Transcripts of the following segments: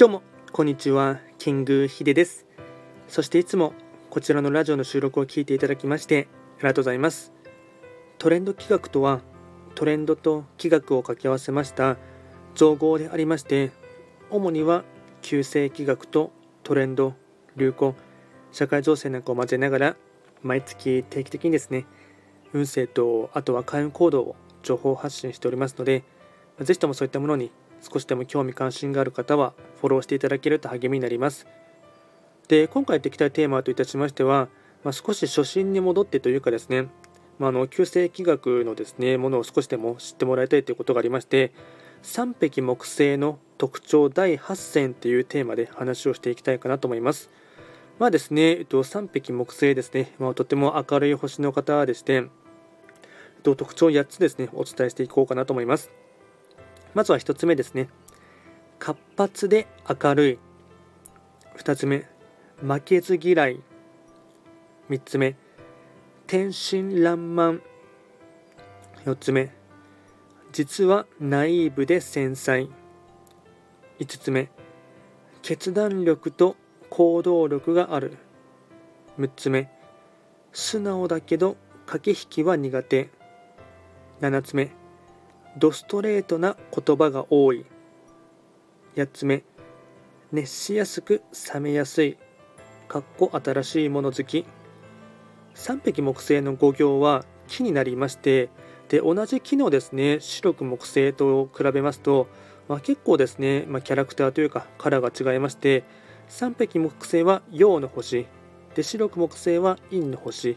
どうもこんにちはキングヒデです。そしていつもこちらのラジオの収録を聞いていただきましてありがとうございます。トレンド企画とはトレンドと企画を掛け合わせました造語でありまして主には旧世企画とトレンド流行社会情勢なんかを混ぜながら毎月定期的にですね運勢とあとは開運行動を情報発信しておりますのでぜひともそういったものに少しでも興味関心がある方はフォローしていただけると励みになります。で今回やっていきたいテーマといたしましては、まあ、少し初心に戻ってというかですね、まあ、あの旧世紀学のですねものを少しでも知ってもらいたいということがありまして三匹木星の特徴第8選というテーマで話をしていきたいかなと思います。まあですね、えっと、3匹木星ですね、まあ、とても明るい星の方でして、えっと、特徴8つですね、お伝えしていこうかなと思います。まずは1つ目ですね。活発で明るい。2つ目、負けず嫌い。3つ目、天真爛漫。4つ目、実はナイーブで繊細。5つ目、決断力と行動力がある。6つ目、素直だけど駆け引きは苦手。7つ目、ドストレートな言葉が多い。8つ目。熱しやすく冷めやすい。かっこ新しいもの好き。3匹木星の5行は木になりましてで同じ木のですね白く木星と比べますと、まあ、結構ですね、まあ、キャラクターというかカラーが違いまして3匹木星は陽の星。で白く木星は陰の星。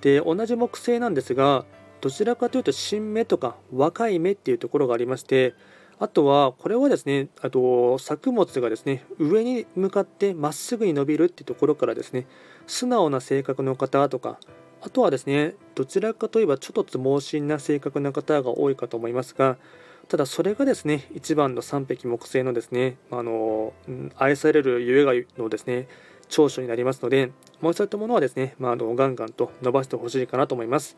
で同じ木星なんですがどちらかというと新芽とか若い芽っていうところがありましてあとはこれはですねあと作物がですね上に向かってまっすぐに伸びるっていうところからですね素直な性格の方とかあとはですねどちらかといえばちょっと猛進な性格の方が多いかと思いますがただそれがですね一番の3匹木星のですねあの愛されるゆえがのですね長所になりますのでもうそういったものはですね、まあ、あのガンガンと伸ばしてほしいかなと思います。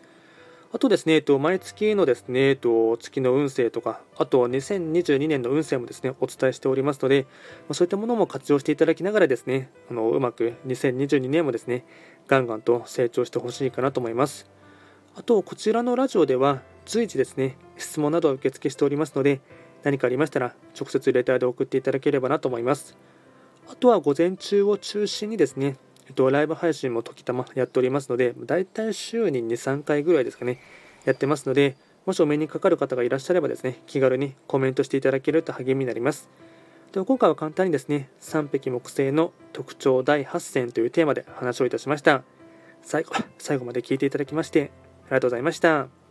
あとですね、えっと、毎月のですね、えっと、月の運勢とか、あと2022年の運勢もですね、お伝えしておりますので、まそういったものも活用していただきながらですね、あのうまく2022年もですね、ガンガンと成長してほしいかなと思います。あと、こちらのラジオでは随時ですね、質問などを受付しておりますので、何かありましたら、直接レターで送っていただければなと思います。あとは午前中を中心にですね、えっと、ライブ配信も時たまやっておりますので、だいたい週に2、3回ぐらいですかね、やってますので、もしお目にかかる方がいらっしゃればですね、気軽にコメントしていただけると励みになります。では今回は簡単にですね、三匹木星の特徴第8選というテーマで話をいたしました。最後最後まで聞いていただきまして、ありがとうございました。